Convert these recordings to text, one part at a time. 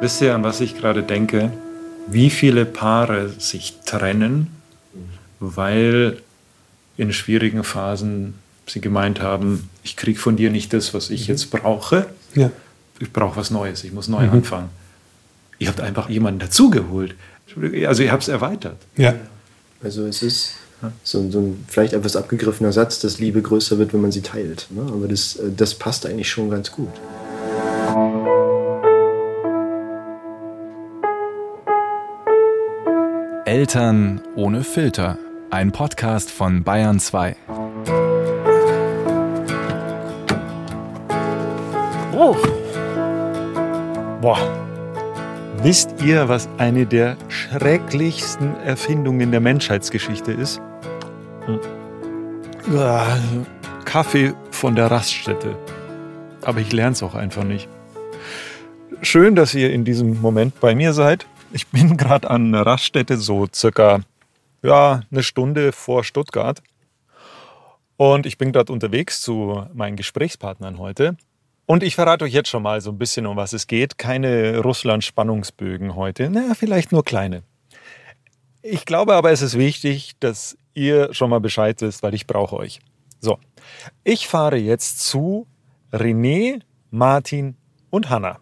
Wisst ihr, an was ich gerade denke? Wie viele Paare sich trennen, weil in schwierigen Phasen sie gemeint haben, ich kriege von dir nicht das, was ich mhm. jetzt brauche. Ja. Ich brauche was Neues, ich muss neu mhm. anfangen. Ihr habt einfach jemanden dazugeholt. Also ihr habt es erweitert. Ja. Also es ist so, so, ein vielleicht etwas abgegriffener Satz, dass Liebe größer wird, wenn man sie teilt. Ne? Aber das, äh, das passt eigentlich schon ganz gut. Eltern ohne Filter. Ein Podcast von Bayern 2. Oh. Boah. Wisst ihr, was eine der schrecklichsten Erfindungen der Menschheitsgeschichte ist? Hm. Kaffee von der Raststätte. Aber ich lerne es auch einfach nicht. Schön, dass ihr in diesem Moment bei mir seid. Ich bin gerade an einer Raststätte, so circa ja, eine Stunde vor Stuttgart. Und ich bin gerade unterwegs zu meinen Gesprächspartnern heute. Und ich verrate euch jetzt schon mal so ein bisschen, um was es geht. Keine Russland-Spannungsbögen heute. Naja, vielleicht nur kleine. Ich glaube aber, es ist wichtig, dass ihr schon mal Bescheid wisst, weil ich brauche euch. So, ich fahre jetzt zu René, Martin und Hanna.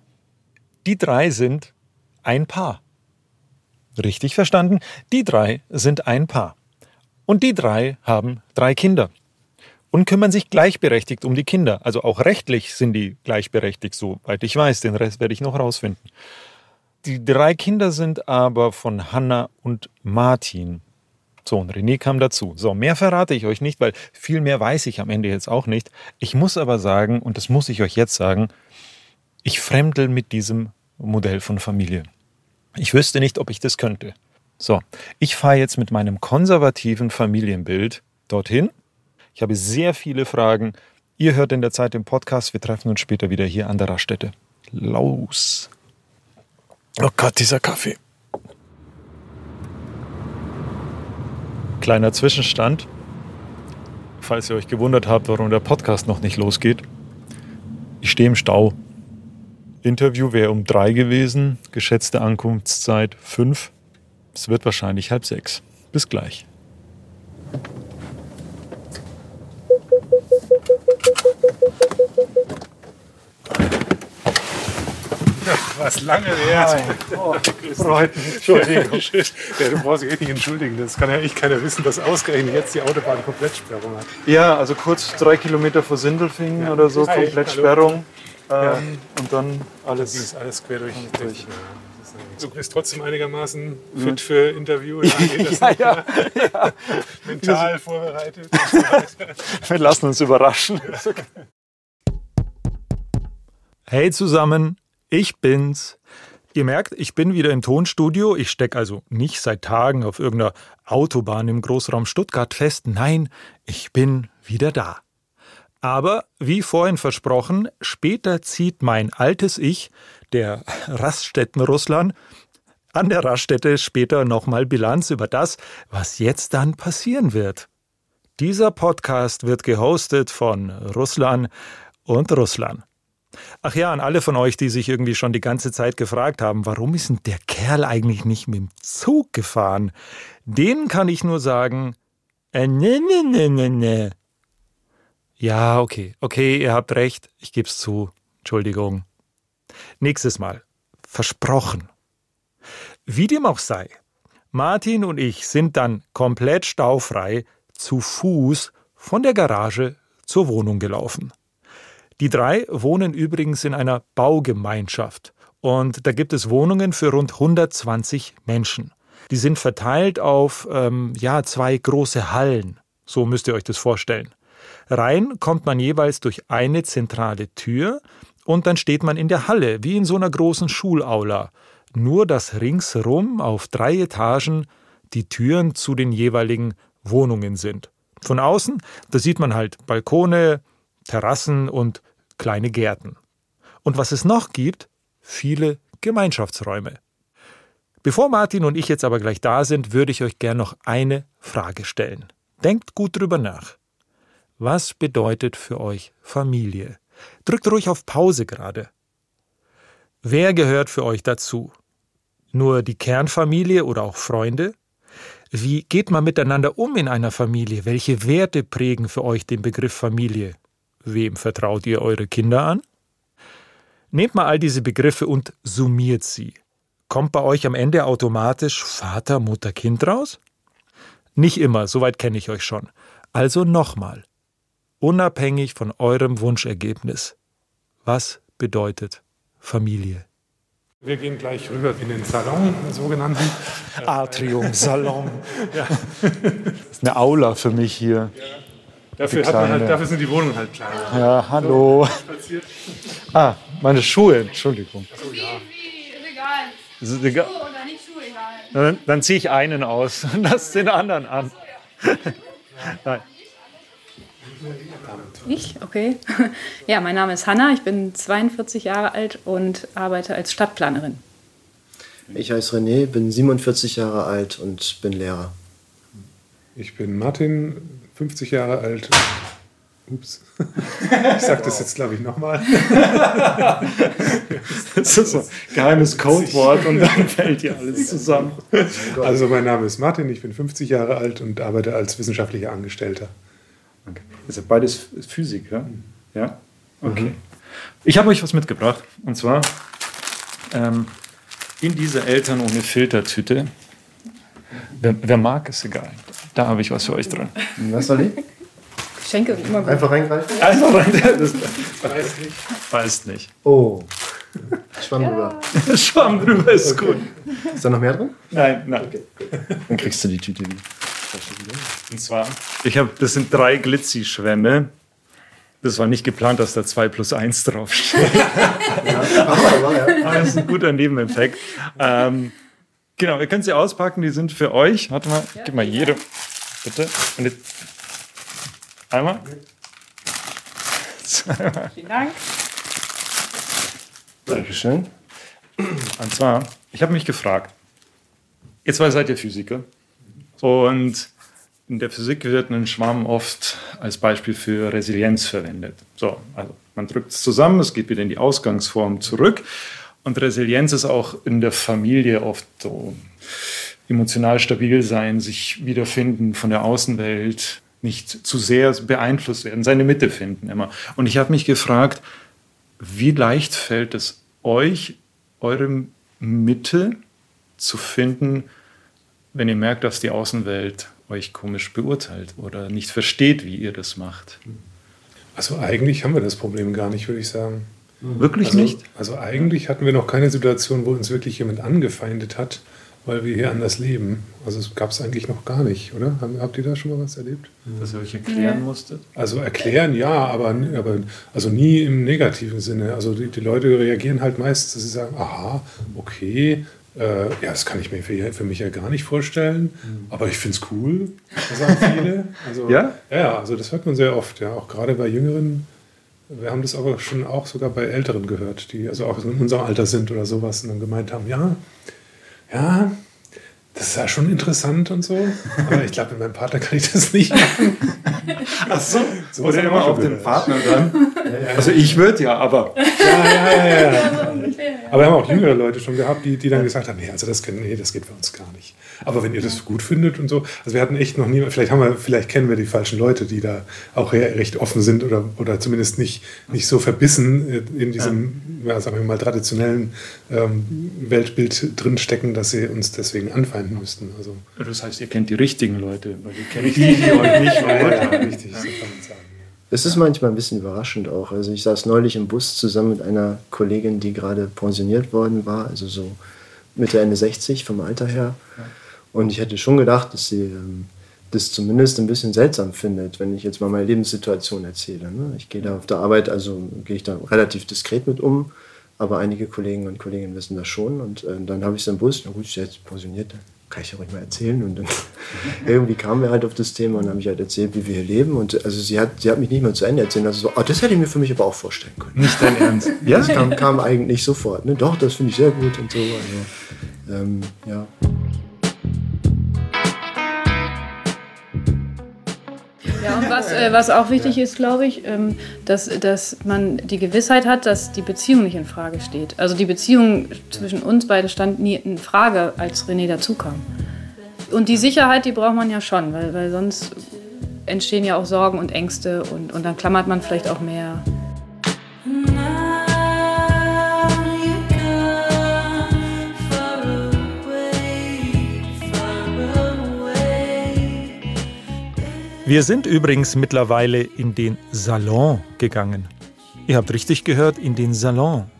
Die drei sind ein Paar. Richtig verstanden? Die drei sind ein Paar. Und die drei haben drei Kinder und kümmern sich gleichberechtigt um die Kinder. Also auch rechtlich sind die gleichberechtigt, soweit ich weiß. Den Rest werde ich noch rausfinden. Die drei Kinder sind aber von Hanna und Martin. So, und René kam dazu. So, mehr verrate ich euch nicht, weil viel mehr weiß ich am Ende jetzt auch nicht. Ich muss aber sagen, und das muss ich euch jetzt sagen, ich fremdel mit diesem Modell von Familie. Ich wüsste nicht, ob ich das könnte. So, ich fahre jetzt mit meinem konservativen Familienbild dorthin ich habe sehr viele Fragen. Ihr hört in der Zeit den Podcast. Wir treffen uns später wieder hier an der Raststätte. Los! Oh Gott, dieser Kaffee. Kleiner Zwischenstand. Falls ihr euch gewundert habt, warum der Podcast noch nicht losgeht. Ich stehe im Stau. Interview wäre um drei gewesen, geschätzte Ankunftszeit fünf. Es wird wahrscheinlich halb sechs. Bis gleich. Was lange währt. Oh, Freut mich. Entschuldigung. Ja, du brauchst dich echt nicht entschuldigen. Das kann ja echt keiner wissen, dass ausgerechnet jetzt die Autobahn Komplettsperrung hat. Ja, also kurz drei Kilometer vor Sindelfingen ja. oder so, Hi, Komplettsperrung. Ähm, Und dann alles. Ist alles quer durch. durch. Du bist trotzdem einigermaßen fit für Interview. Ja, ja, ja, ja, Mental vorbereitet. Wir lassen uns überraschen. Hey zusammen, ich bin's. Ihr merkt, ich bin wieder im Tonstudio. Ich stecke also nicht seit Tagen auf irgendeiner Autobahn im Großraum Stuttgart fest. Nein, ich bin wieder da. Aber wie vorhin versprochen, später zieht mein altes Ich, der Raststätten-Russland, an der Raststätte später nochmal Bilanz über das, was jetzt dann passieren wird. Dieser Podcast wird gehostet von Russland und Russland. Ach ja, an alle von euch, die sich irgendwie schon die ganze Zeit gefragt haben, warum ist denn der Kerl eigentlich nicht mit dem Zug gefahren? Denen kann ich nur sagen, äh, ne, ne, ne, ne, ne. Ja, okay, okay, ihr habt recht, ich geb's zu. Entschuldigung. Nächstes Mal. Versprochen. Wie dem auch sei, Martin und ich sind dann komplett staufrei zu Fuß von der Garage zur Wohnung gelaufen. Die drei wohnen übrigens in einer Baugemeinschaft und da gibt es Wohnungen für rund 120 Menschen. Die sind verteilt auf ähm, ja zwei große Hallen. So müsst ihr euch das vorstellen. Rein kommt man jeweils durch eine zentrale Tür und dann steht man in der Halle, wie in so einer großen Schulaula. Nur dass ringsherum auf drei Etagen die Türen zu den jeweiligen Wohnungen sind. Von außen, da sieht man halt Balkone, Terrassen und kleine Gärten. Und was es noch gibt, viele Gemeinschaftsräume. Bevor Martin und ich jetzt aber gleich da sind, würde ich euch gern noch eine Frage stellen. Denkt gut drüber nach. Was bedeutet für euch Familie? Drückt ruhig auf Pause gerade. Wer gehört für euch dazu? Nur die Kernfamilie oder auch Freunde? Wie geht man miteinander um in einer Familie? Welche Werte prägen für euch den Begriff Familie? Wem vertraut ihr eure Kinder an? Nehmt mal all diese Begriffe und summiert sie. Kommt bei euch am Ende automatisch Vater, Mutter, Kind raus? Nicht immer, soweit kenne ich euch schon. Also nochmal. Unabhängig von eurem Wunschergebnis. Was bedeutet Familie? Wir gehen gleich rüber in den Salon, den sogenannten. Atrium, Salon. ja. Das ist eine Aula für mich hier. Ja. Dafür, hat man halt, dafür sind die Wohnungen halt kleiner. Ja, hallo. Ah, meine Schuhe, Entschuldigung. Achso, ja. Ist egal. Ist egal. Schuhe oder nicht Schuhe, egal. Dann, dann ziehe ich einen aus und lass den anderen an. Nein. Ich? Okay. Ja, mein Name ist Hanna, ich bin 42 Jahre alt und arbeite als Stadtplanerin. Ich heiße René, bin 47 Jahre alt und bin Lehrer. Ich bin Martin, 50 Jahre alt. Ups. Ich sage das jetzt, glaube ich, nochmal. Das ist so ein geheimes Codewort und dann fällt hier alles zusammen. Also mein Name ist Martin, ich bin 50 Jahre alt und arbeite als wissenschaftlicher Angestellter. Das ist beides Physik, ja? Ja? Okay. Mhm. Ich habe euch was mitgebracht. Und zwar ähm, in dieser Eltern ohne Filtertüte. Wer, wer, mag, ist egal. Da habe ich was für euch drin. Was soll ich? Schenke immer gut. Einfach reingreifen? Einfach reingreifen. Das weiß nicht. Weiß nicht. Oh. Schwamm ja. drüber. Schwamm drüber ist okay. gut. Ist da noch mehr drin? Nein, nein. Okay. Dann kriegst du die Tüte wieder. Und zwar, ich habe, das sind drei Glitzy-Schwämme. Das war nicht geplant, dass da 2 plus 1 draufsteht. ja, aber, ja. aber das ist ein guter Nebeneffekt. Ähm, genau, ihr könnt sie auspacken, die sind für euch. Warte mal, ja, gib mal jede. Bitte. Und jetzt einmal. Vielen Dank. Dankeschön. Und zwar, ich habe mich gefragt, ihr zwei seid ja Physiker. Und in der Physik wird ein Schwamm oft als Beispiel für Resilienz verwendet. So, also man drückt es zusammen, es geht wieder in die Ausgangsform zurück. Und Resilienz ist auch in der Familie oft so emotional stabil sein, sich wiederfinden von der Außenwelt, nicht zu sehr beeinflusst werden, seine Mitte finden immer. Und ich habe mich gefragt, wie leicht fällt es euch, eure Mitte zu finden, wenn ihr merkt, dass die Außenwelt euch komisch beurteilt oder nicht versteht, wie ihr das macht. Also eigentlich haben wir das Problem gar nicht, würde ich sagen. Wirklich also, nicht? Also eigentlich hatten wir noch keine Situation, wo uns wirklich jemand angefeindet hat, weil wir hier anders leben. Also es gab es eigentlich noch gar nicht, oder? Habt ihr da schon mal was erlebt? Dass ihr euch erklären musstet? Also erklären ja, aber, aber also nie im negativen Sinne. Also die, die Leute reagieren halt meist, dass sie sagen, aha, okay, äh, ja, das kann ich mir für, für, mich ja gar nicht vorstellen, mhm. aber ich finde es cool, das sagen viele. Also, ja? Ja, also das hört man sehr oft, ja, auch gerade bei Jüngeren. Wir haben das aber schon auch sogar bei Älteren gehört, die also auch in unserem Alter sind oder sowas und dann gemeint haben, ja, ja, das ist ja schon interessant und so. Aber ich glaube, mit meinem Partner kann ich das nicht machen. Ach so. so Oder immer auf den Partner dann. Also ich würde ja, aber. Ja, ja, ja, ja. Aber wir haben auch jüngere Leute schon gehabt, die, die dann gesagt haben, nee, also das, können, nee, das geht für uns gar nicht. Aber wenn ihr das gut findet und so, also wir hatten echt noch nie, vielleicht haben wir, vielleicht kennen wir die falschen Leute, die da auch recht offen sind oder, oder zumindest nicht, nicht so verbissen in diesem, ja. sagen wir mal, traditionellen ähm, Weltbild drinstecken, dass sie uns deswegen anfeinden müssten. Also, das heißt, ihr kennt die richtigen Leute, weil die kenne ich die, die euch nicht verurteilen. Ja, richtig, so kann man sagen. Es ist manchmal ein bisschen überraschend auch. Also ich saß neulich im Bus zusammen mit einer Kollegin, die gerade pensioniert worden war, also so Mitte, Ende 60 vom Alter her. Und ich hätte schon gedacht, dass sie ähm, das zumindest ein bisschen seltsam findet, wenn ich jetzt mal meine Lebenssituation erzähle. Ne? Ich gehe da auf der Arbeit, also gehe ich da relativ diskret mit um, aber einige Kollegen und Kolleginnen wissen das schon. Und äh, dann habe ich so im Bus, na gut, ich bin jetzt pensioniert, kann ich ja ruhig mal erzählen. Und dann irgendwie kamen wir halt auf das Thema und habe ich halt erzählt, wie wir hier leben. Und also sie hat, sie hat mich nicht mehr zu Ende erzählt. Also so, oh, das hätte ich mir für mich aber auch vorstellen können. Nicht dein Ernst? ja, das kam, kam eigentlich sofort. Ne? Doch, das finde ich sehr gut und so. Also, ähm, ja. Ja, und was, äh, was auch wichtig ist, glaube ich, ähm, dass, dass man die Gewissheit hat, dass die Beziehung nicht in Frage steht. Also die Beziehung zwischen uns beiden stand nie in Frage, als René dazukam. Und die Sicherheit, die braucht man ja schon, weil, weil sonst entstehen ja auch Sorgen und Ängste und, und dann klammert man vielleicht auch mehr. Wir sind übrigens mittlerweile in den Salon gegangen. Ihr habt richtig gehört, in den Salon.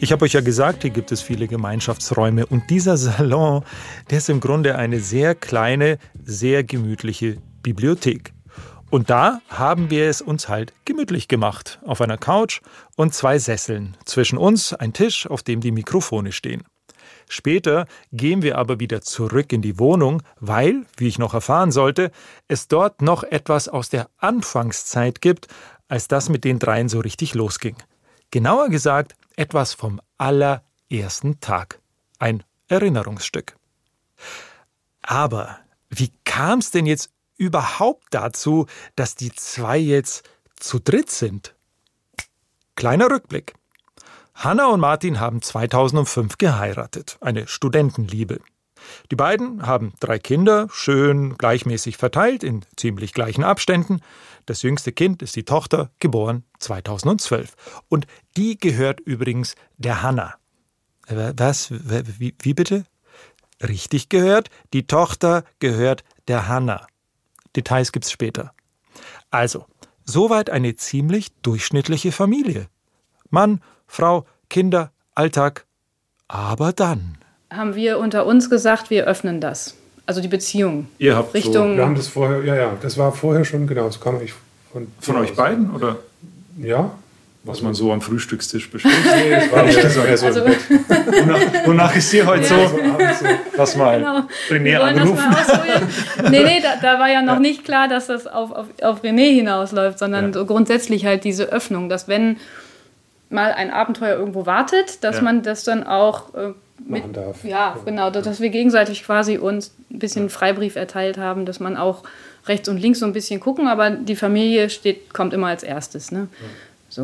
Ich habe euch ja gesagt, hier gibt es viele Gemeinschaftsräume und dieser Salon, der ist im Grunde eine sehr kleine, sehr gemütliche Bibliothek. Und da haben wir es uns halt gemütlich gemacht, auf einer Couch und zwei Sesseln, zwischen uns ein Tisch, auf dem die Mikrofone stehen. Später gehen wir aber wieder zurück in die Wohnung, weil, wie ich noch erfahren sollte, es dort noch etwas aus der Anfangszeit gibt, als das mit den dreien so richtig losging. Genauer gesagt, etwas vom allerersten Tag. Ein Erinnerungsstück. Aber wie kam es denn jetzt überhaupt dazu, dass die zwei jetzt zu dritt sind? Kleiner Rückblick. Hanna und Martin haben 2005 geheiratet, eine Studentenliebe. Die beiden haben drei Kinder, schön gleichmäßig verteilt in ziemlich gleichen Abständen. Das jüngste Kind ist die Tochter, geboren 2012. Und die gehört übrigens der Hanna. Was? Wie, wie bitte? Richtig gehört, die Tochter gehört der Hanna. Details gibt's später. Also, soweit eine ziemlich durchschnittliche Familie. Mann, Frau, Kinder, Alltag. Aber dann. Haben wir unter uns gesagt, wir öffnen das. Also die Beziehung. Ihr habt Richtung. So, wir haben das vorher, ja, ja, das war vorher schon, genau, das kam ich von. Von euch beiden, oder? Ja. Was man so am Frühstückstisch bespricht. Nee, das war eher so, eher so Also, wonach, wonach ist dir heute Ja. so? Lass mal genau. René anrufen. mal. Nee, nee, da, da war ja noch nicht klar, dass das auf, auf, auf René hinausläuft, sondern Ja. so grundsätzlich halt diese Öffnung, dass wenn mal ein Abenteuer irgendwo wartet, dass Ja. man das dann auch äh, mit, Machen darf. Ja, genau, dass wir gegenseitig quasi uns ein bisschen Freibrief erteilt haben, dass man auch rechts und links so ein bisschen gucken, aber die Familie steht, kommt immer als erstes. Ne? So,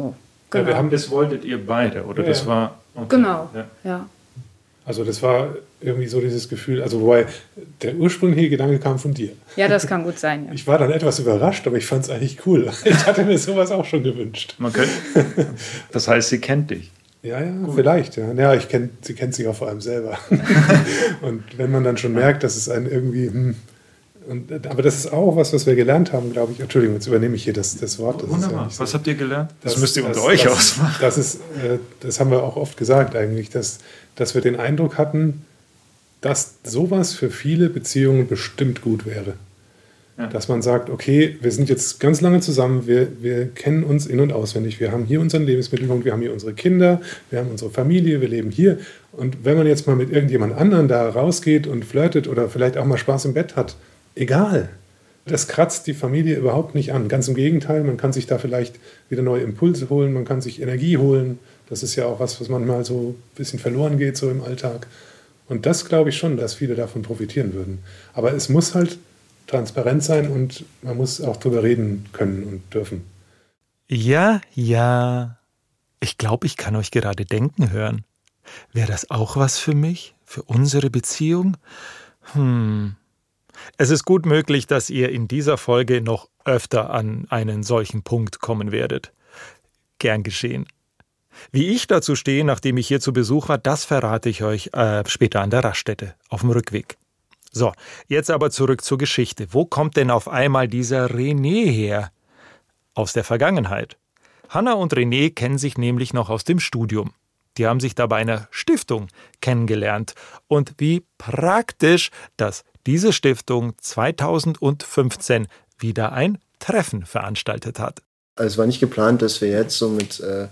Ja, genau. wir haben Das wolltet ihr beide, oder? Ja, Das ja. war. okay. genau, Ja. Also das war irgendwie so dieses Gefühl, also wobei der ursprüngliche Gedanke kam von dir. Ja, das kann gut sein. Ja. Ich war dann etwas überrascht, aber ich fand es eigentlich cool. Ich hatte mir sowas auch schon gewünscht. Man könnte, das heißt, sie kennt dich. Ja, ja, vielleicht. Ja, ja ich kenn, sie kennt sich auch vor allem selber. und wenn man dann schon merkt, dass es einen irgendwie... Hm, und, aber das ist auch was, was wir gelernt haben, glaube ich. Entschuldigung, jetzt übernehme ich hier das, das Wort. Das ja Wunderbar. nicht so- Was habt ihr gelernt? Das, Das- müsst ihr unter das- euch ausmachen. Das, ist, äh, das haben wir auch oft gesagt eigentlich, dass, dass wir den Eindruck hatten, dass sowas für viele Beziehungen bestimmt gut wäre. Ja. Dass man sagt, okay, wir sind jetzt ganz lange zusammen, wir, wir kennen uns in- und auswendig, wir haben hier unseren Lebensmittelpunkt, wir haben hier unsere Kinder, wir haben unsere Familie, wir leben hier. Und wenn man jetzt mal mit irgendjemand anderen da rausgeht und flirtet oder vielleicht auch mal Spaß im Bett hat, egal. Das kratzt die Familie überhaupt nicht an. Ganz im Gegenteil, man kann sich da vielleicht wieder neue Impulse holen, man kann sich Energie holen. Das ist ja auch was, was manchmal so ein bisschen verloren geht, so im Alltag. Und das glaube ich schon, dass viele davon profitieren würden. Aber es muss halt transparent sein und man muss auch drüber reden können und dürfen. Ja, ja. Ich glaube, ich kann euch gerade denken hören. Wäre das auch was für mich? Für unsere Beziehung? Hm. Es ist gut möglich, dass ihr in dieser Folge noch öfter an einen solchen Punkt kommen werdet. Gern geschehen. Wie ich dazu stehe, nachdem ich hier zu Besuch war, das verrate ich euch äh, später an der Raststätte, auf dem Rückweg. So, jetzt aber zurück zur Geschichte. Wo kommt denn auf einmal dieser René her? Aus der Vergangenheit. Hanna und René kennen sich nämlich noch aus dem Studium. Die haben sich da bei einer Stiftung kennengelernt. Und wie praktisch, dass diese Stiftung 2015 wieder ein Treffen veranstaltet hat. Also es war nicht geplant, dass wir jetzt so mit äh,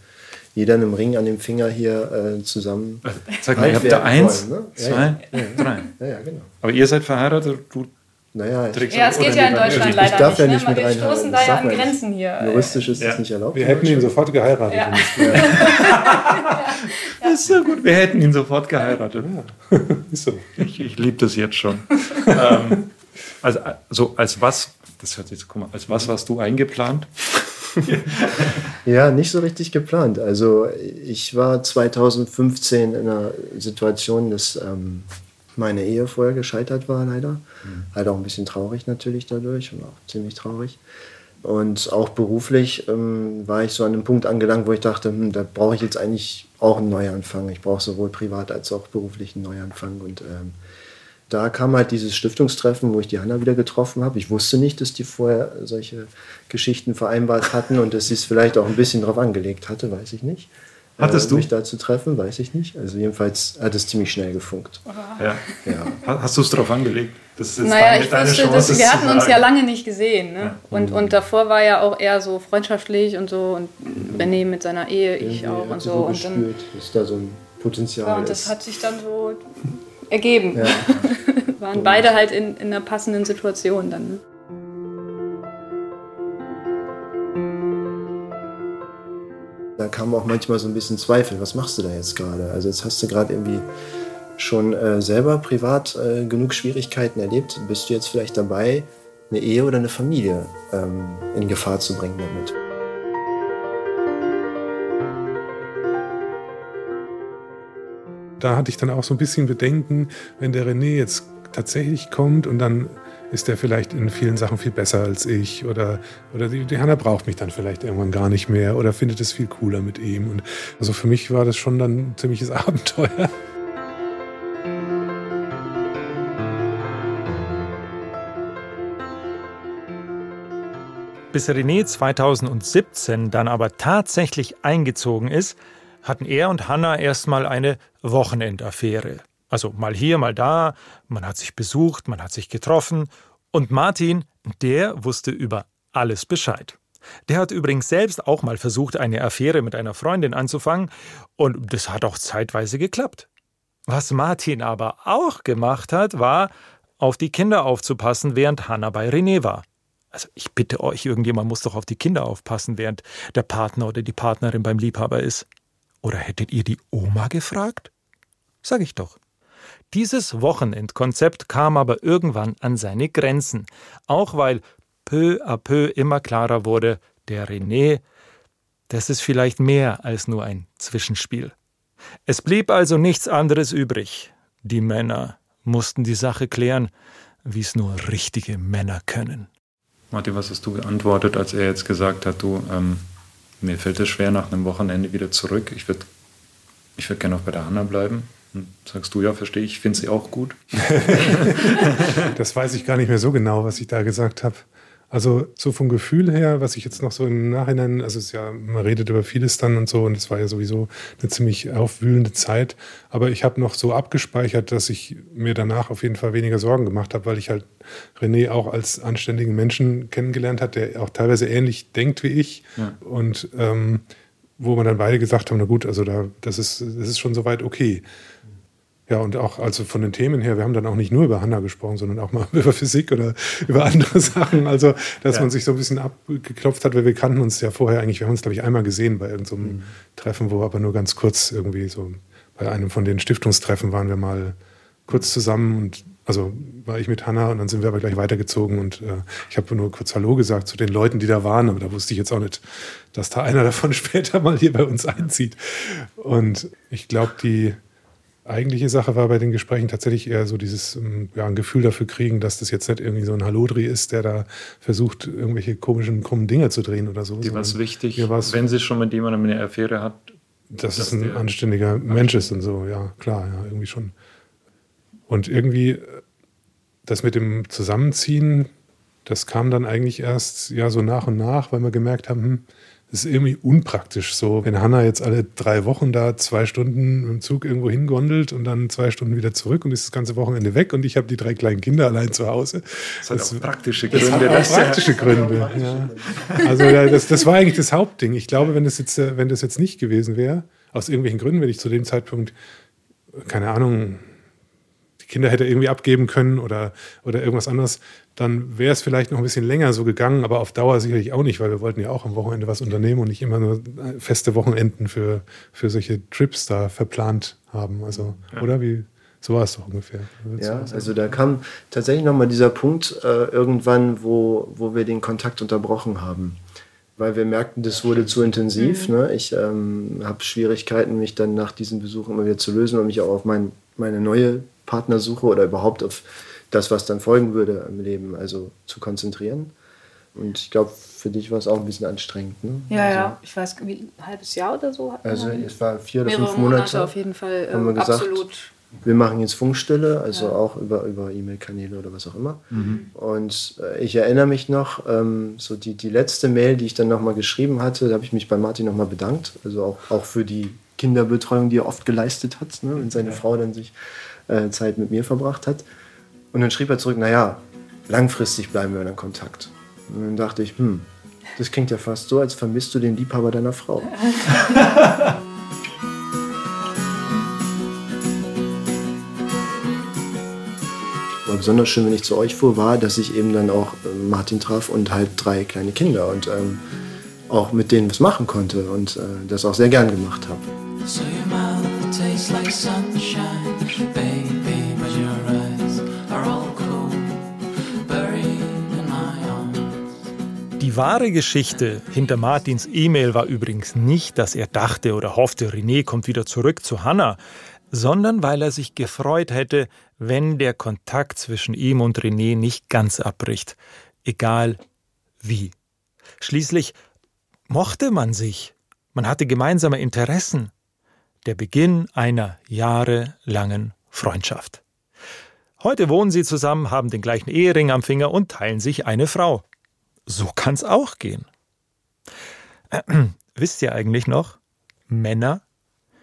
jeder einem Ring an dem Finger hier äh, zusammen. Sag mal, ihr habt da eins, zwei, zwei, drei. Ja, ja, genau. Aber ihr seid verheiratet, du Naja, ich, Ja, es geht ja in Deutschland ich leider darf nicht. ja nicht ne? mit Wir stoßen Das da ja an. Grenzen hier. juristisch ist Ja. das nicht erlaubt. Wir hätten ihn sofort geheiratet. Ja. Das ist so gut. Wir hätten ihn sofort geheiratet. Ist so. Ich, ich liebe das jetzt schon. ähm, also, also als was Das hört sich, guck mal, als was warst du eingeplant? ja, nicht so richtig geplant. Also ich war 2015 in einer Situation, dass ähm, meine Ehe vorher gescheitert war, leider. Mhm. Halt auch ein bisschen traurig natürlich dadurch und auch ziemlich traurig. Und auch beruflich ähm, war ich so an einem Punkt angelangt, wo ich dachte, hm, da brauche ich jetzt eigentlich auch einen Neuanfang. Ich brauche sowohl privat als auch beruflich einen Neuanfang. Und ähm, da kam halt dieses Stiftungstreffen, wo ich die Hanna wieder getroffen habe. Ich wusste nicht, dass die vorher solche Geschichten vereinbart hatten und dass sie es vielleicht auch ein bisschen darauf angelegt hatte, weiß ich nicht. Hattest äh, du? Mich da zu treffen, weiß ich nicht. Also jedenfalls hat es ziemlich schnell gefunkt. Ja. ja. Hast du es darauf angelegt? Das ist naja, deine, ich deine wusste, Chance, dass, wir hatten uns ja lange nicht gesehen. Ne? Ja. Und, und davor war ja auch eher so freundschaftlich und so und René mit seiner Ehe, ich auch und so. Und dann, dass da so ein Potenzial ja, und das hat sich dann so ergeben. Ja. Waren beide halt in, in einer passenden Situation dann. Ne? Da kam auch manchmal so ein bisschen Zweifel. Was machst du da jetzt gerade? Also jetzt hast du gerade irgendwie schon äh, selber privat äh, genug Schwierigkeiten erlebt. Bist du jetzt vielleicht dabei, eine Ehe oder eine Familie ähm, in Gefahr zu bringen damit? da hatte ich dann auch so ein bisschen Bedenken, wenn der René jetzt tatsächlich kommt und dann ist er vielleicht in vielen Sachen viel besser als ich oder, oder die, die Hanna braucht mich dann vielleicht irgendwann gar nicht mehr oder findet es viel cooler mit ihm. Und also für mich war das schon dann ein ziemliches Abenteuer. Bis René 2017 dann aber tatsächlich eingezogen ist, hatten er und Hanna erstmal eine Wochenendaffäre. Also mal hier, mal da, man hat sich besucht, man hat sich getroffen. Und Martin, der wusste über alles Bescheid. Der hat übrigens selbst auch mal versucht, eine Affäre mit einer Freundin anzufangen, und das hat auch zeitweise geklappt. Was Martin aber auch gemacht hat, war, auf die Kinder aufzupassen, während Hanna bei René war. Also ich bitte euch, irgendjemand muss doch auf die Kinder aufpassen, während der Partner oder die Partnerin beim Liebhaber ist. Oder hättet ihr die Oma gefragt? Sag ich doch. Dieses Wochenendkonzept kam aber irgendwann an seine Grenzen, auch weil peu à peu immer klarer wurde, der René, das ist vielleicht mehr als nur ein Zwischenspiel. Es blieb also nichts anderes übrig. Die Männer mussten die Sache klären, wie es nur richtige Männer können. Martin, was hast du geantwortet, als er jetzt gesagt hat, du, ähm, mir fällt es schwer nach einem Wochenende wieder zurück. Ich würde ich würd gerne auch bei der Hanna bleiben. Und sagst du, ja, verstehe ich, finde sie auch gut. das weiß ich gar nicht mehr so genau, was ich da gesagt habe. Also so vom Gefühl her, was ich jetzt noch so im Nachhinein, also es ist ja, man redet über vieles dann und so und es war ja sowieso eine ziemlich aufwühlende Zeit, aber ich habe noch so abgespeichert, dass ich mir danach auf jeden Fall weniger Sorgen gemacht habe, weil ich halt René auch als anständigen Menschen kennengelernt hat, der auch teilweise ähnlich denkt wie ich ja. und ähm, wo man dann beide gesagt haben, na gut, also da, das ist, das ist schon soweit okay. Ja, und auch also von den Themen her, wir haben dann auch nicht nur über Hanna gesprochen, sondern auch mal über Physik oder über andere Sachen. Also, dass ja. man sich so ein bisschen abgeklopft hat, weil wir kannten uns ja vorher eigentlich, wir haben uns, glaube ich, einmal gesehen bei irgendeinem so mhm. Treffen, wo wir aber nur ganz kurz irgendwie so bei einem von den Stiftungstreffen waren wir mal kurz zusammen und also war ich mit Hanna und dann sind wir aber gleich weitergezogen und äh, ich habe nur kurz Hallo gesagt zu den Leuten, die da waren, aber da wusste ich jetzt auch nicht, dass da einer davon später mal hier bei uns einzieht. Und ich glaube, die eigentliche Sache war bei den Gesprächen tatsächlich eher so dieses ähm, ja, ein Gefühl dafür kriegen, dass das jetzt nicht irgendwie so ein Hallodri ist, der da versucht, irgendwelche komischen, krummen Dinge zu drehen oder so. Dir war es wichtig, wenn sie schon mit jemandem eine Affäre hat, dass, dass es ein anständiger Mensch ist und so, ja, klar, ja, irgendwie schon. Und irgendwie äh, das mit dem Zusammenziehen, das kam dann eigentlich erst ja so nach und nach, weil wir gemerkt haben, hm, das ist irgendwie unpraktisch so, wenn Hanna jetzt alle drei Wochen da zwei Stunden im Zug irgendwo hingondelt und dann zwei Stunden wieder zurück und ist das ganze Wochenende weg und ich habe die drei kleinen Kinder allein zu Hause. Das, hat das, auch praktische Gründe. Das hat auch praktische Gründe. Ja. Also das, das war eigentlich das Hauptding. Ich glaube, wenn das jetzt, wenn das jetzt nicht gewesen wäre, aus irgendwelchen Gründen, wenn ich zu dem Zeitpunkt, keine Ahnung, Kinder hätte irgendwie abgeben können oder, oder irgendwas anderes, dann wäre es vielleicht noch ein bisschen länger so gegangen, aber auf Dauer sicherlich auch nicht, weil wir wollten ja auch am Wochenende was unternehmen und nicht immer nur feste Wochenenden für, für solche Trips da verplant haben. Also, ja. oder? Wie So war es doch ungefähr. Ja, also da kam tatsächlich nochmal dieser Punkt äh, irgendwann, wo, wo wir den Kontakt unterbrochen haben. Weil wir merkten, das wurde zu intensiv. Mhm. Ne? Ich ähm, habe Schwierigkeiten, mich dann nach diesem Besuch immer wieder zu lösen und mich auch auf mein, meine neue Partnersuche oder überhaupt auf das, was dann folgen würde im Leben, also zu konzentrieren. Und ich glaube, für dich war es auch ein bisschen anstrengend. Ne? Ja, also, ja, ich weiß, wie, ein halbes Jahr oder so. Also es war vier oder fünf Monate. Monate auf jeden Fall haben wir äh, gesagt, absolut. Wir machen jetzt Funkstille, also ja. auch über, über E-Mail-Kanäle oder was auch immer. Mhm. Und äh, ich erinnere mich noch, ähm, so die, die letzte Mail, die ich dann nochmal geschrieben hatte, da habe ich mich bei Martin nochmal bedankt. Also auch, auch für die Kinderbetreuung, die er oft geleistet hat, ne, wenn seine ja. Frau dann sich äh, Zeit mit mir verbracht hat. Und dann schrieb er zurück, naja, langfristig bleiben wir in Kontakt. Und dann dachte ich, hm, das klingt ja fast so, als vermisst du den Liebhaber deiner Frau. war besonders schön, wenn ich zu euch fuhr, war, dass ich eben dann auch ähm, Martin traf und halt drei kleine Kinder und ähm, auch mit denen was machen konnte und äh, das auch sehr gern gemacht habe. So Die wahre Geschichte hinter Martins E-Mail war übrigens nicht, dass er dachte oder hoffte, René kommt wieder zurück zu Hannah, sondern weil er sich gefreut hätte, wenn der Kontakt zwischen ihm und René nicht ganz abbricht, egal wie. Schließlich mochte man sich, man hatte gemeinsame Interessen, der Beginn einer jahrelangen Freundschaft. Heute wohnen sie zusammen, haben den gleichen Ehering am Finger und teilen sich eine Frau. So kann's auch gehen. Äh, wisst ihr eigentlich noch? Männer?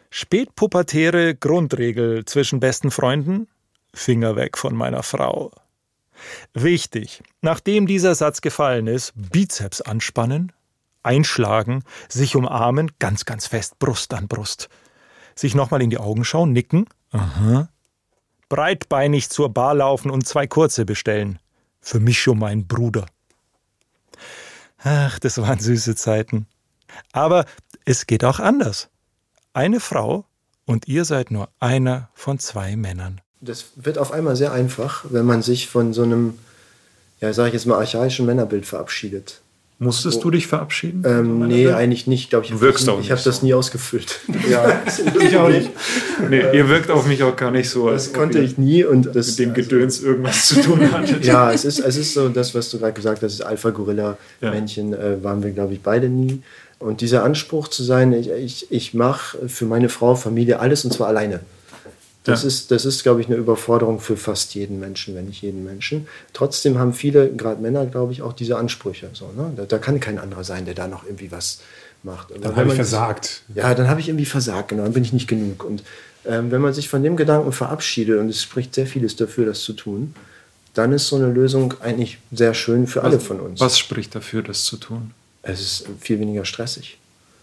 Spätpubertäre Grundregel zwischen besten Freunden? Finger weg von meiner Frau. Wichtig, nachdem dieser Satz gefallen ist, Bizeps anspannen, einschlagen, sich umarmen, ganz, ganz fest, Brust an Brust. Sich nochmal in die Augen schauen, nicken, aha. Breitbeinig zur Bar laufen und zwei kurze bestellen. Für mich schon mein Bruder. Ach, das waren süße Zeiten. Aber es geht auch anders. Eine Frau und ihr seid nur einer von zwei Männern. Das wird auf einmal sehr einfach, wenn man sich von so einem, ja, sage ich jetzt mal, archaischen Männerbild verabschiedet. Musstest Wo, du dich verabschieden? Ähm, nee, Bild? eigentlich nicht. Glaub ich du wirkst das, auch Ich habe das nie ausgefüllt. Ja, ich auch nicht. Nee, ihr wirkt auf mich auch gar nicht so. Das konnte ich nie und das mit dem Gedöns irgendwas zu tun hatte. ja, es ist, es ist so das, was du gerade gesagt hast, Alpha-Gorilla-Männchen ja. äh, waren wir, glaube ich, beide nie. Und dieser Anspruch zu sein, ich, ich, ich mache für meine Frau, Familie alles und zwar alleine. Das, ja. ist, das ist, glaube ich, eine Überforderung für fast jeden Menschen, wenn nicht jeden Menschen. Trotzdem haben viele, gerade Männer, glaube ich, auch diese Ansprüche. So, ne? da, da, kann kein anderer sein, der da noch irgendwie was macht. Und dann habe ich versagt. Ja, dann habe ich irgendwie versagt, genau, dann bin ich nicht genug. Und ähm, wenn man sich von dem Gedanken verabschiedet, und es spricht sehr vieles dafür, das zu tun, dann ist so eine Lösung eigentlich sehr schön für was, alle von uns. Was spricht dafür, das zu tun? Es ist viel weniger stressig.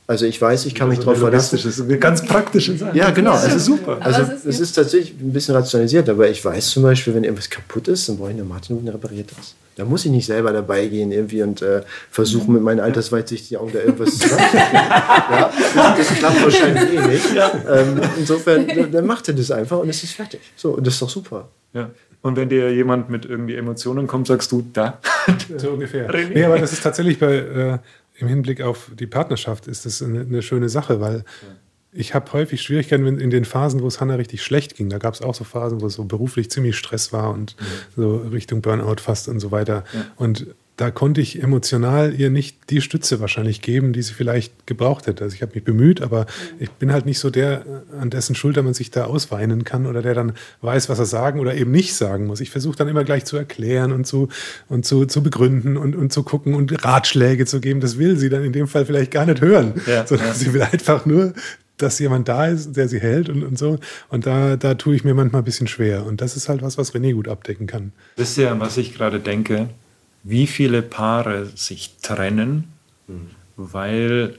Also ich weiß, ich kann mich darauf verlassen. Das ist eine ganz praktische Sache. Ja, genau. Es ist super. Also es ist, es ist tatsächlich ein bisschen rationalisiert, aber ich weiß zum Beispiel, wenn irgendwas kaputt ist, dann brauche ich eine Martin und repariert das. Da muss ich nicht selber dabei gehen irgendwie und äh, versuchen mit meinen Altersweitsicht die Augen da irgendwas zu machen. ja, das, das, klappt wahrscheinlich eh nicht. Ja. Ähm, insofern, dann macht er das einfach und es ist fertig. So, und das ist doch super. Ja. Und wenn dir jemand mit irgendwie Emotionen kommt, sagst du, da. So ungefähr. Nee, aber das ist tatsächlich bei, äh, im Hinblick auf die Partnerschaft ist das eine, eine schöne Sache, weil ich habe häufig Schwierigkeiten in den Phasen, wo es Hannah richtig schlecht ging. Da gab es auch so Phasen, wo es so beruflich ziemlich Stress war und mhm. so Richtung Burnout fast und so weiter. Ja. Und da konnte ich emotional ihr nicht die Stütze wahrscheinlich geben, die sie vielleicht gebraucht hätte. Also ich habe mich bemüht, aber mhm. ich bin halt nicht so der, an dessen Schulter man sich da ausweinen kann oder der dann weiß, was er sagen oder eben nicht sagen muss. Ich versuche dann immer gleich zu erklären und zu, und zu, zu begründen und, und zu gucken und Ratschläge zu geben. Das will sie dann in dem Fall vielleicht gar nicht hören, ja, sondern ja. sie will einfach nur dass jemand da ist, der sie hält und, und so. Und da, da tue ich mir manchmal ein bisschen schwer. Und das ist halt was, was René gut abdecken kann. Wisst ihr, was ich gerade denke? Wie viele Paare sich trennen, mhm. weil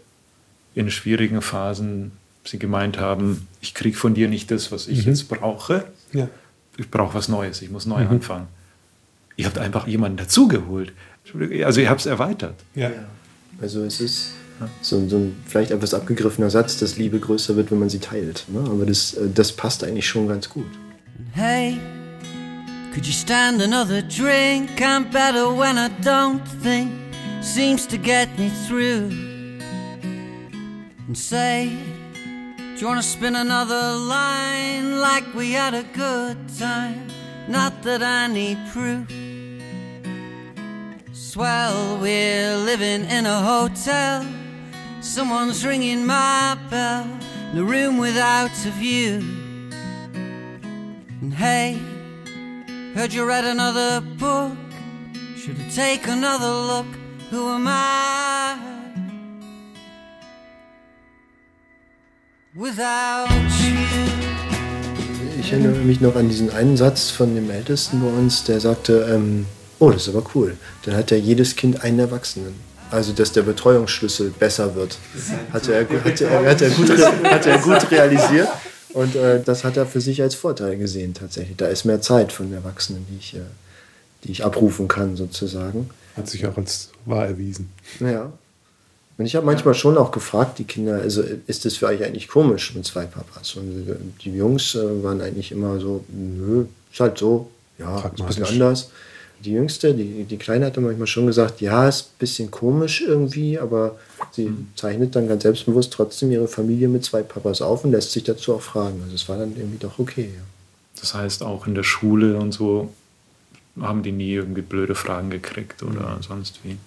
in schwierigen Phasen sie gemeint haben, ich kriege von dir nicht das, was ich mhm. jetzt brauche. Ja. Ich brauche was Neues, ich muss neu mhm. anfangen. Ihr habt einfach jemanden dazugeholt. Also ihr habt es erweitert. Ja. Also es ist so, so, ein vielleicht etwas abgegriffener Satz, dass Liebe größer wird, wenn man sie teilt. Ne? Aber das, äh, das passt eigentlich schon ganz gut. Hey, could you stand another drink? I'm better when I don't think. Seems to get me through. And say, do you wanna spin another line like we had a good time? Not that I need proof. Swell, we're living in a hotel. Someone's ringing my bell. The room without a view. And hey, heard you read another book. Should I take another look? Who am I? Without you. Ich erinnere mich noch an diesen einen Satz von dem Ältesten bei uns, der sagte, ähm, oh, das ist aber cool. Dann hat ja jedes Kind einen Erwachsenen. Also, dass der Betreuungsschlüssel besser wird. Hat er, hat er, hat er, gut, hat er gut realisiert. Und äh, das hat er für sich als Vorteil gesehen tatsächlich. Da ist mehr Zeit von Erwachsenen, die ich, äh, die ich abrufen kann sozusagen. Hat sich auch als wahr erwiesen. Ja. Und ich habe manchmal schon auch gefragt, die Kinder, also ist das für euch eigentlich komisch mit zwei Papas? Und die Jungs äh, waren eigentlich immer so, nö, ist halt so, ja, ist ein bisschen anders. Die Jüngste, die, die Kleine hatte manchmal schon gesagt, ja, ist ein bisschen komisch irgendwie, aber sie zeichnet dann ganz selbstbewusst trotzdem ihre Familie mit zwei Papas auf und lässt sich dazu auch fragen. Also es war dann irgendwie doch okay. Ja. Das heißt, auch in der Schule und so haben die nie irgendwie blöde Fragen gekriegt oder mhm. sonst wie.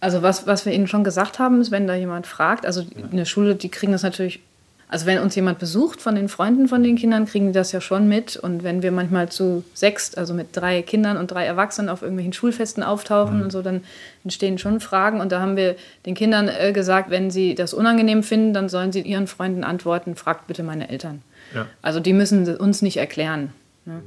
Also was, was wir Ihnen schon gesagt haben, ist, wenn da jemand fragt, also in der Schule, die kriegen das natürlich, also wenn uns jemand besucht von den Freunden von den Kindern, kriegen die das ja schon mit. Und wenn wir manchmal zu sechs, also mit drei Kindern und drei Erwachsenen auf irgendwelchen Schulfesten auftauchen mhm. und so, dann entstehen schon Fragen. Und da haben wir den Kindern äh, gesagt, wenn sie das unangenehm finden, dann sollen sie ihren Freunden antworten, fragt bitte meine Eltern. Ja. Also die müssen uns nicht erklären. Ne?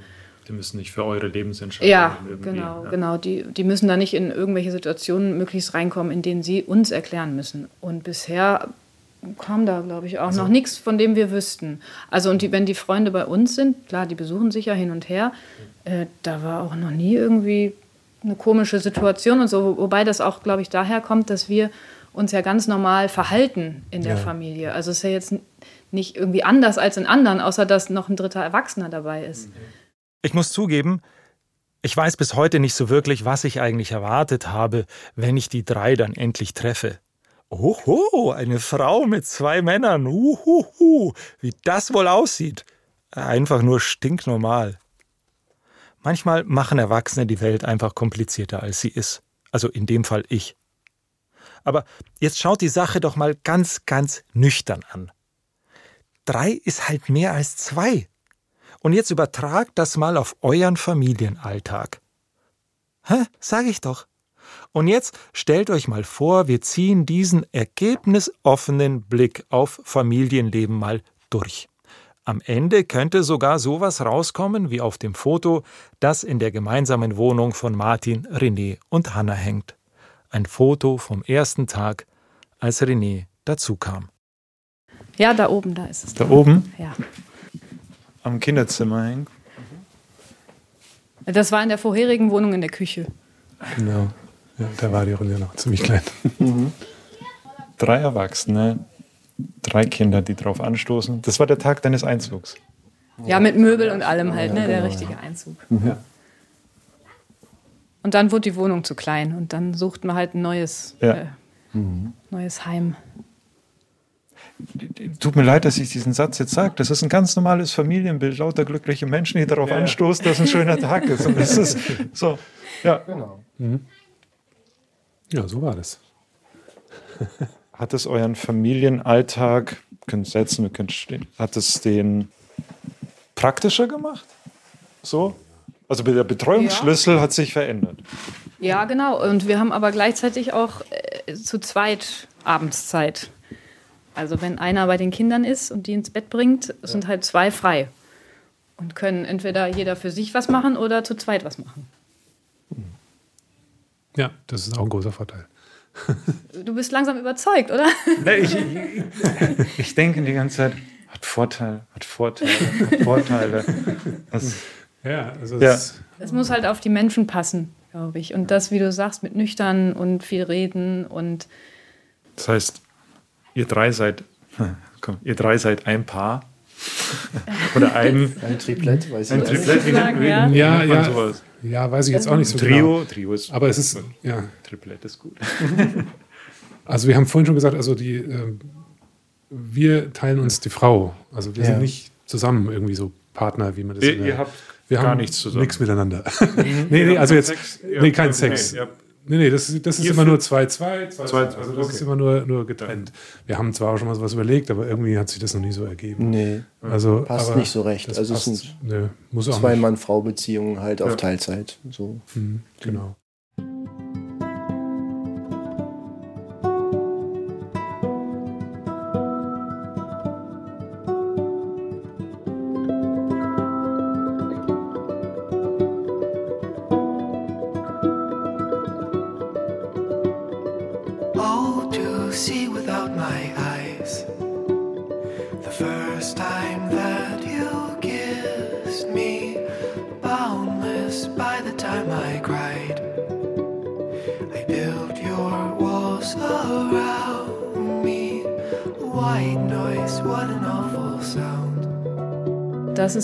Die müssen nicht für eure Lebensentscheidungen. Ja, genau, ja. genau. Die, die müssen da nicht in irgendwelche Situationen möglichst reinkommen, in denen sie uns erklären müssen. Und bisher kam da, glaube ich, auch also, noch nichts, von dem wir wüssten. Also, und die, wenn die Freunde bei uns sind, klar, die besuchen sich ja hin und her, äh, da war auch noch nie irgendwie eine komische Situation und so. Wobei das auch, glaube ich, daher kommt, dass wir uns ja ganz normal verhalten in der ja. Familie. Also, es ist ja jetzt nicht irgendwie anders als in anderen, außer dass noch ein dritter Erwachsener dabei ist. Mhm. Ich muss zugeben, ich weiß bis heute nicht so wirklich, was ich eigentlich erwartet habe, wenn ich die drei dann endlich treffe. Oho, eine Frau mit zwei Männern. Uhuhu, wie das wohl aussieht. Einfach nur stinknormal. Manchmal machen Erwachsene die Welt einfach komplizierter, als sie ist. Also in dem Fall ich. Aber jetzt schaut die Sache doch mal ganz, ganz nüchtern an. Drei ist halt mehr als zwei. Und jetzt übertragt das mal auf euren Familienalltag. Hä? Sag ich doch. Und jetzt stellt euch mal vor, wir ziehen diesen ergebnisoffenen Blick auf Familienleben mal durch. Am Ende könnte sogar sowas rauskommen wie auf dem Foto, das in der gemeinsamen Wohnung von Martin, René und Hanna hängt. Ein Foto vom ersten Tag, als René dazukam. Ja, da oben, da ist es. Da, da oben? Ja am Kinderzimmer hängen. Das war in der vorherigen Wohnung in der Küche. Genau. Ja, da war die Runde noch ziemlich klein. Mhm. Drei Erwachsene, drei Kinder, die drauf anstoßen. Das war der Tag deines Einzugs. Ja, mit Möbel und allem halt, ne? der richtige Einzug. Mhm. Und dann wurde die Wohnung zu klein und dann sucht man halt ein neues, ja. äh, mhm. neues Heim tut mir leid, dass ich diesen Satz jetzt sage. Das ist ein ganz normales Familienbild, lauter glückliche Menschen, die darauf ja. anstoßen, dass ein schöner Tag ist. Und das ist so, ja. Genau. Mhm. Ja, so war das. Hat es euren Familienalltag, wir können setzen, wir können stehen, hat es den praktischer gemacht? So? Also der Betreuungsschlüssel ja. hat sich verändert. Ja, genau. Und wir haben aber gleichzeitig auch äh, zu zweit Abendszeit. Also wenn einer bei den Kindern ist und die ins Bett bringt, sind halt zwei frei und können entweder jeder für sich was machen oder zu zweit was machen. Ja, das ist auch ein großer Vorteil. Du bist langsam überzeugt, oder? ich, ich, ich, denke die ganze Zeit, hat Vorteile, hat Vorteile, hat Vorteile. Das, ja, also ja. Es muss halt auf die Menschen passen, glaube ich. Und das, wie du sagst, mit nüchtern und viel reden und. Das heißt, ihr drei seid, komm, ihr drei seid ein Paar. Oder ein, Ein Triplett, weiß ein ich nicht. Triplett, wie nennt, wie Ja. Ja, ja. sowas? Ja, weiß ich jetzt auch nicht so Trio, genau. Trio ist Aber es ist, ja. Triplett ist gut. Also wir haben vorhin schon gesagt, also die, ähm, wir teilen uns die Frau. Also wir Ja. sind nicht zusammen irgendwie so Partner, wie man das der- ihr habt wir gar haben nichts zusammen. Nichts miteinander. nee, nee, also jetzt, Sex? Nee, habt- kein Sex. Nee, Nee, nee, das, ist- das ist Ihr immer nur 2-2. Zwei, Zwei- also das ist okay. immer nur, nur getrennt. Wir haben zwar auch schon mal sowas überlegt, aber irgendwie hat sich das noch nie so ergeben. Nee, Also, passt aber nicht so recht. das Also es passt, sind nö, muss auch zwei nicht. Mann-Frau-Beziehungen halt auf Ja. Teilzeit. So. Mhm, genau.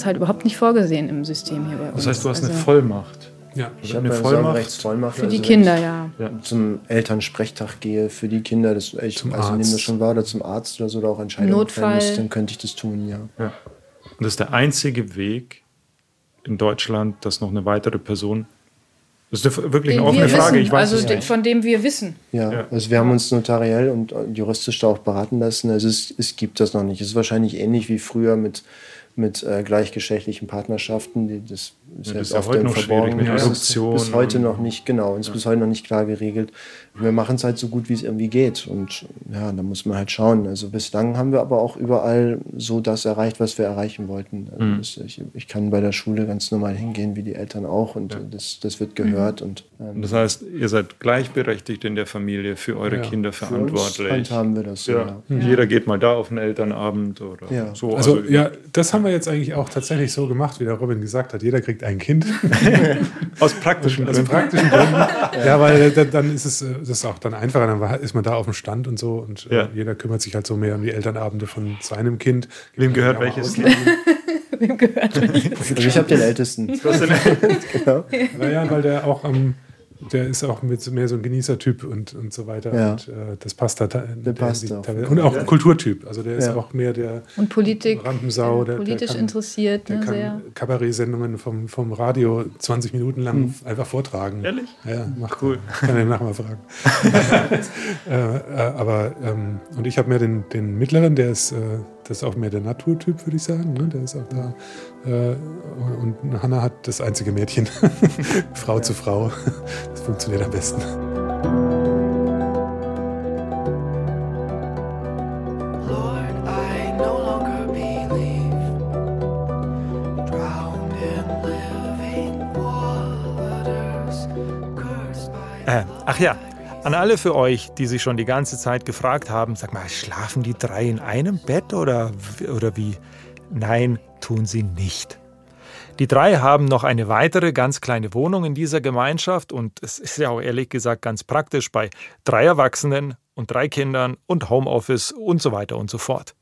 Ist halt überhaupt nicht vorgesehen im System hier bei uns. Das heißt, du hast eine Also Vollmacht. Ja. Ich Eine habe eine Vollmacht Sorgerechtsvollmacht. Für die also Kinder, wenn ja. ich Zum Elternsprechtag gehe, für die Kinder, das, ich Zum also nehme das Arzt. schon wahr, oder zum Arzt oder so, oder auch Entscheidungen Notfall. fällen muss, dann könnte ich das tun, ja. Und das ist der einzige Weg in Deutschland, dass noch eine weitere Person. Das ist eine- wirklich eine offene wir Frage. wissen, Ich weiß also von dem wir wissen. Ja, Ja. also wir haben uns notariell und äh, juristisch da auch beraten lassen. Also es, es gibt das noch nicht. Es ist wahrscheinlich ähnlich wie früher mit, mit äh, gleichgeschlechtlichen Partnerschaften. Das ist Ja, ja, das ist jetzt ja oft heute noch schwierig mit Adoption Bis heute noch nicht, genau. Ist bis heute noch nicht klar geregelt. Wir machen es halt so gut, wie es irgendwie geht. Und ja, da muss man halt schauen. Also bislang haben wir aber auch überall so das erreicht, was wir erreichen wollten. Also Mhm. das, ich, ich kann bei der Schule ganz normal hingehen, wie die Eltern auch. Und das, das wird gehört. Und ähm, das heißt, ihr seid gleichberechtigt in der Familie für eure Ja. Kinder für uns verantwortlich. handhaben wir das so, Ja. ja. Jeder geht mal da auf einen Elternabend oder Ja. so. Also, ja, das haben wir jetzt eigentlich auch tatsächlich so gemacht, wie der Robin gesagt hat. Jeder kriegt ein Kind. aus praktischen Aus Gründen. praktischen Gründen. ja, weil dann, dann ist es äh, das ist auch dann einfacher. Dann ist man da auf dem Stand und so und äh, Ja. jeder kümmert sich halt so mehr um die Elternabende von seinem Kind. Wem gehört welches aus- Kind? Wem gehört Also ich habe den Ältesten. genau. Naja, weil der auch am, der ist auch mit mehr so ein Genießertyp und, und so weiter. Ja. Und äh, das passt da. Der passt auch. Und auch ein Kulturtyp. Also der ist Ja. auch mehr der Und Politik, Rampensau. Der, politisch der kann, interessiert, Der ne, kann. Kabarett-Sendungen vom, vom Radio 20 Minuten lang einfach vortragen. Ehrlich? Ja, macht Cool. Kann er nachher mal fragen. äh, äh, aber, ähm, und ich habe mehr den, den mittleren, der ist, äh, das ist auch mehr der Naturtyp, würde ich sagen. Ne? Der ist auch da. Äh, und Hanna hat das einzige Mädchen. Frau zu Frau. Das funktioniert am besten. Äh, ach ja, an alle für euch, die sich schon die ganze Zeit gefragt haben, sag mal, schlafen die drei in einem Bett oder, oder wie? Nein, tun sie nicht. Die drei haben noch eine weitere ganz kleine Wohnung in dieser Gemeinschaft und es ist ja auch ehrlich gesagt ganz praktisch bei drei Erwachsenen und drei Kindern und Homeoffice und so weiter und so fort.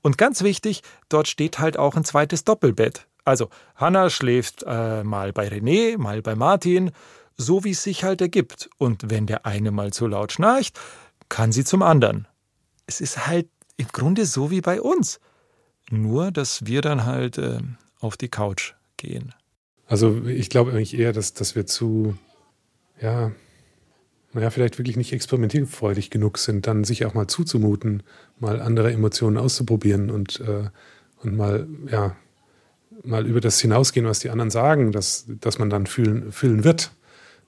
Und ganz wichtig, dort steht halt auch ein zweites Doppelbett. Also Hanna schläft äh, mal bei René, mal bei Martin, so wie es sich halt ergibt. Und wenn der eine mal zu laut schnarcht, kann sie zum anderen. Es ist halt im Grunde so wie bei uns. Nur, dass wir dann halt äh, auf die Couch gehen. Also ich glaube eigentlich eher, dass, dass wir zu, ja, naja, vielleicht wirklich nicht experimentierfreudig genug sind, dann sich auch mal zuzumuten, mal andere Emotionen auszuprobieren und, äh, und mal, ja, mal über das hinausgehen, was die anderen sagen, dass, dass man dann fühlen, fühlen wird.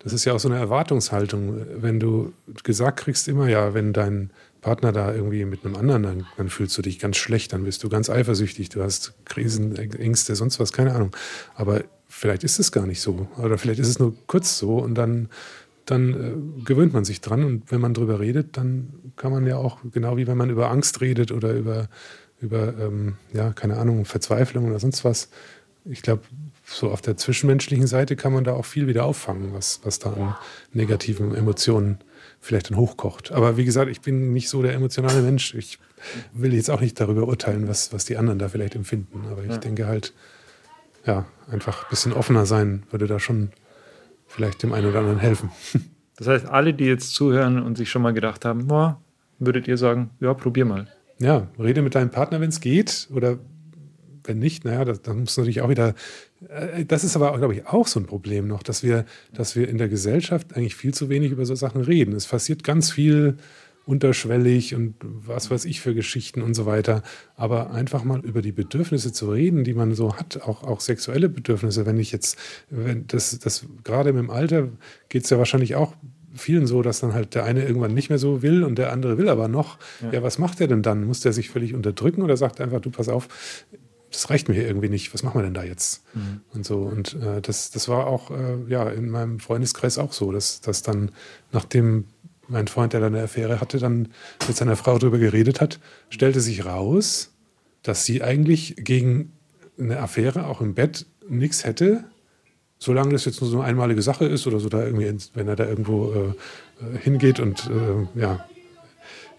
Das ist ja auch so eine Erwartungshaltung. Wenn du gesagt kriegst immer, ja, wenn dein Partner da irgendwie mit einem anderen, dann, dann fühlst du dich ganz schlecht, dann bist du ganz eifersüchtig, du hast Krisen, Ängste, sonst was, keine Ahnung. Aber vielleicht ist es gar nicht so. Oder vielleicht ist es nur kurz so und dann, dann äh, gewöhnt man sich dran. Und wenn man drüber redet, dann kann man ja auch, genau wie wenn man über Angst redet oder über, über ähm, ja, keine Ahnung, Verzweiflung oder sonst was. Ich glaube, so auf der zwischenmenschlichen Seite kann man da auch viel wieder auffangen, was, was da an negativen Emotionen vielleicht dann hochkocht. Aber wie gesagt, ich bin nicht so der emotionale Mensch. Ich will jetzt auch nicht darüber urteilen, was, was die anderen da vielleicht empfinden. Aber ich Ja. denke halt, ja, einfach ein bisschen offener sein würde da schon vielleicht dem einen oder anderen helfen. Das heißt, alle, die jetzt zuhören und sich schon mal gedacht haben, boah, würdet ihr sagen, ja, probier mal. Ja, rede mit deinem Partner, wenn es geht. Oder wenn nicht, naja, das, dann muss natürlich auch wieder. Äh, das ist aber, glaube ich, auch so ein Problem noch, dass wir, dass wir in der Gesellschaft eigentlich viel zu wenig über so Sachen reden. Es passiert ganz viel unterschwellig und was weiß ich für Geschichten und so weiter. Aber einfach mal über die Bedürfnisse zu reden, die man so hat, auch, auch sexuelle Bedürfnisse. Wenn ich jetzt, wenn das, das gerade im Alter geht es ja wahrscheinlich auch vielen so, dass dann halt der eine irgendwann nicht mehr so will und der andere will aber noch. Ja, was macht er denn dann? Muss der sich völlig unterdrücken oder sagt er einfach, du pass auf, das reicht mir hier irgendwie nicht. Was machen wir denn da jetzt? Und so. Und äh, das, das war auch äh, ja, in meinem Freundeskreis auch so, dass, dass dann, nachdem mein Freund, der da eine Affäre hatte, dann mit seiner Frau darüber geredet hat, stellte sich raus, dass sie eigentlich gegen eine Affäre auch im Bett nichts hätte, solange das jetzt nur so eine einmalige Sache ist oder so da irgendwie, wenn er da irgendwo äh, äh, hingeht und äh, ja,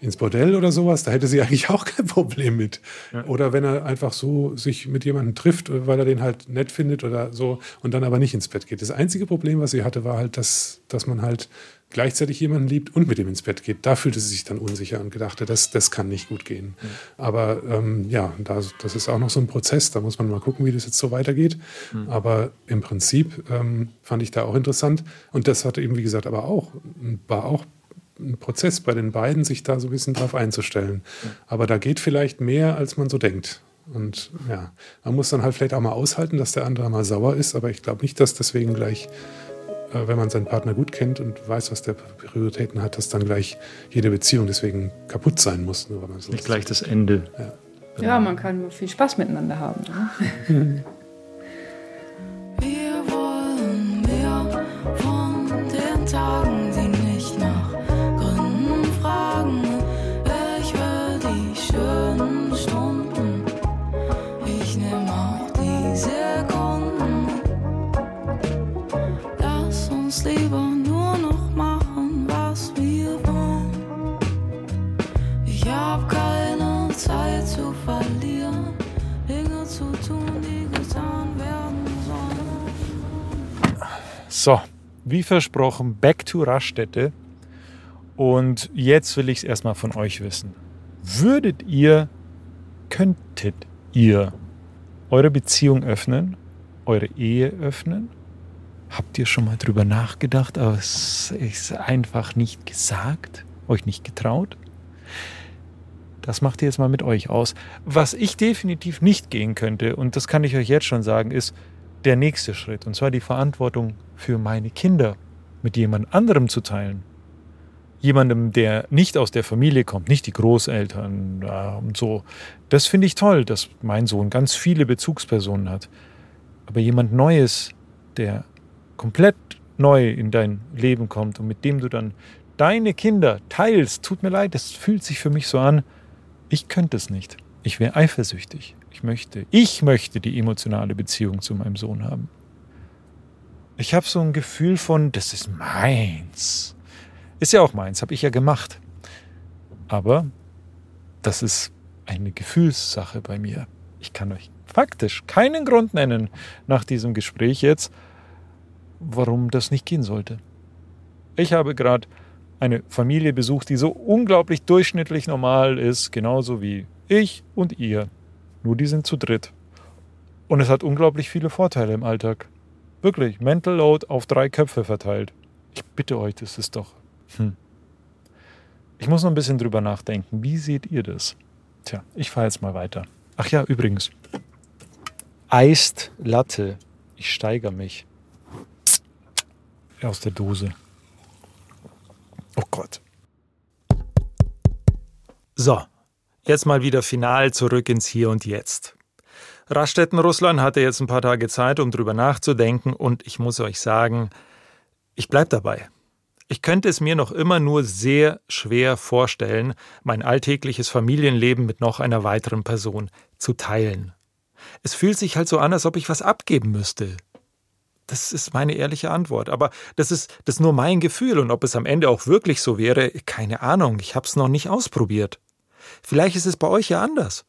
ins Bordell oder sowas, da hätte sie eigentlich auch kein Problem mit. Oder wenn er einfach so sich mit jemandem trifft, weil er den halt nett findet oder so und dann aber nicht ins Bett geht. Das einzige Problem, was sie hatte, war halt, dass, dass man halt gleichzeitig jemanden liebt und mit ihm ins Bett geht. Da fühlte sie sich dann unsicher und gedachte, das, das kann nicht gut gehen. Aber ähm, ja, das, das ist auch noch so ein Prozess. Da muss man mal gucken, wie das jetzt so weitergeht. Aber im Prinzip ähm, fand ich da auch interessant. Und das hatte eben, wie gesagt, aber auch, war auch ein Prozess bei den beiden, sich da so ein bisschen drauf einzustellen. Aber da geht vielleicht mehr, als man so denkt. Und ja, man muss dann halt vielleicht auch mal aushalten, dass der andere mal sauer ist, aber ich glaube nicht, dass deswegen gleich, äh, wenn man seinen Partner gut kennt und weiß, was der Prioritäten hat, dass dann gleich jede Beziehung deswegen kaputt sein muss. Nur weil man so Nicht gleich das Ende. Ja, man kann nur viel Spaß miteinander haben. Ne? So, wie versprochen, back to Raststätte. Und jetzt will ich es erstmal von euch wissen. Würdet ihr, könntet ihr eure Beziehung öffnen, eure Ehe öffnen? Habt ihr schon mal drüber nachgedacht, aber es ist einfach nicht gesagt, euch nicht getraut? Das macht ihr jetzt mal mit euch aus. Was ich definitiv nicht gehen könnte, und das kann ich euch jetzt schon sagen, ist der nächste Schritt. Und zwar die Verantwortung für meine Kinder mit jemand anderem zu teilen. Jemandem, der nicht aus der Familie kommt, nicht die Großeltern ja, und so. Das finde ich toll, dass mein Sohn ganz viele Bezugspersonen hat. Aber jemand Neues, der komplett neu in dein Leben kommt und mit dem du dann deine Kinder teilst, tut mir leid, das fühlt sich für mich so an, ich könnte es nicht. Ich wäre eifersüchtig. Ich möchte, ich möchte die emotionale Beziehung zu meinem Sohn haben. Ich habe so ein Gefühl von, das ist meins. Ist ja auch meins, habe ich ja gemacht. Aber das ist eine Gefühlssache bei mir. Ich kann euch faktisch keinen Grund nennen nach diesem Gespräch jetzt, warum das nicht gehen sollte. Ich habe gerade eine Familie besucht, die so unglaublich durchschnittlich normal ist, genauso wie ich und ihr. Nur die sind zu dritt. Und es hat unglaublich viele Vorteile im Alltag. Wirklich, Mental Load auf drei Köpfe verteilt. Ich bitte euch, das ist doch. Hm. Ich muss noch ein bisschen drüber nachdenken. Wie seht ihr das? Tja, ich fahre jetzt mal weiter. Ach ja, übrigens. Eist Latte. Ich steigere mich. Aus der Dose. Oh Gott. So, jetzt mal wieder final zurück ins Hier und Jetzt. Raststätten Russland hatte jetzt ein paar Tage Zeit, um drüber nachzudenken und ich muss euch sagen, ich bleib dabei. Ich könnte es mir noch immer nur sehr schwer vorstellen, mein alltägliches Familienleben mit noch einer weiteren Person zu teilen. Es fühlt sich halt so an, als ob ich was abgeben müsste. Das ist meine ehrliche Antwort. Aber das ist, das ist nur mein Gefühl und ob es am Ende auch wirklich so wäre, keine Ahnung. Ich habe es noch nicht ausprobiert. Vielleicht ist es bei euch ja anders.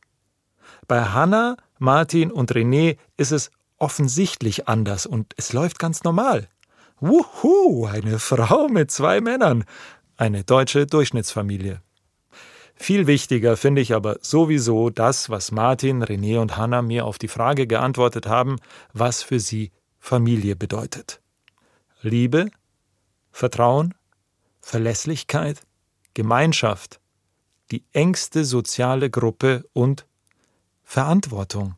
Bei Hannah, Martin und René ist es offensichtlich anders und es läuft ganz normal. Wuhu, eine Frau mit zwei Männern. Eine deutsche Durchschnittsfamilie. Viel wichtiger finde ich aber sowieso das, was Martin, René und Hannah mir auf die Frage geantwortet haben, was für sie Familie bedeutet. Liebe, Vertrauen, Verlässlichkeit, Gemeinschaft, die engste soziale Gruppe und Verantwortung.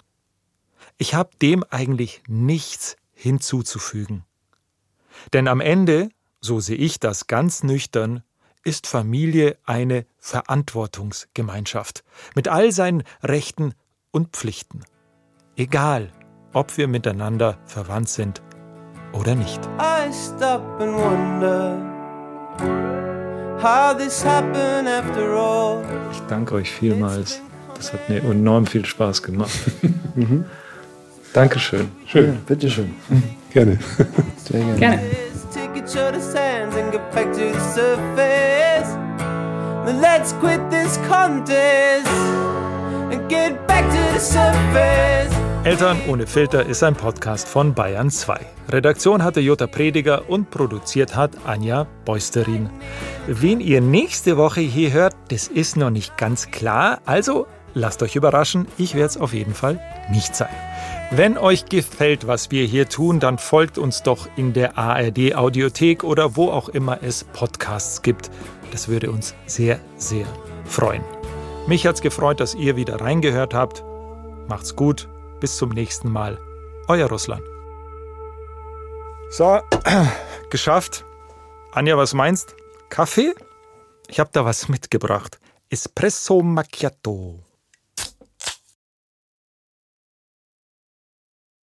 Ich habe dem eigentlich nichts hinzuzufügen. Denn am Ende, so sehe ich das ganz nüchtern, ist Familie eine Verantwortungsgemeinschaft mit all seinen Rechten und Pflichten. Egal, ob wir miteinander verwandt sind oder nicht. I stop and wonder Ich danke euch vielmals. Das hat mir enorm viel Spaß gemacht. Dankeschön. Schön. Ja, bitteschön. Gerne. Sehr gerne. Gerne. Let's quit this contest and get back to the surface. Eltern ohne Filter ist ein Podcast von Bayern 2. Redaktion hatte Jutta Prediger und produziert hat Anja Beusterin. Wen ihr nächste Woche hier hört, das ist noch nicht ganz klar, also lasst euch überraschen, ich werde es auf jeden Fall nicht sein. Wenn euch gefällt, was wir hier tun, dann folgt uns doch in der ARD Audiothek oder wo auch immer es Podcasts gibt. Das würde uns sehr, sehr freuen. Mich hat's gefreut, dass ihr wieder reingehört habt. Macht's gut, bis zum nächsten Mal. Euer Russland. So, geschafft. Anja, was meinst? Kaffee? Ich habe da was mitgebracht. Espresso Macchiato.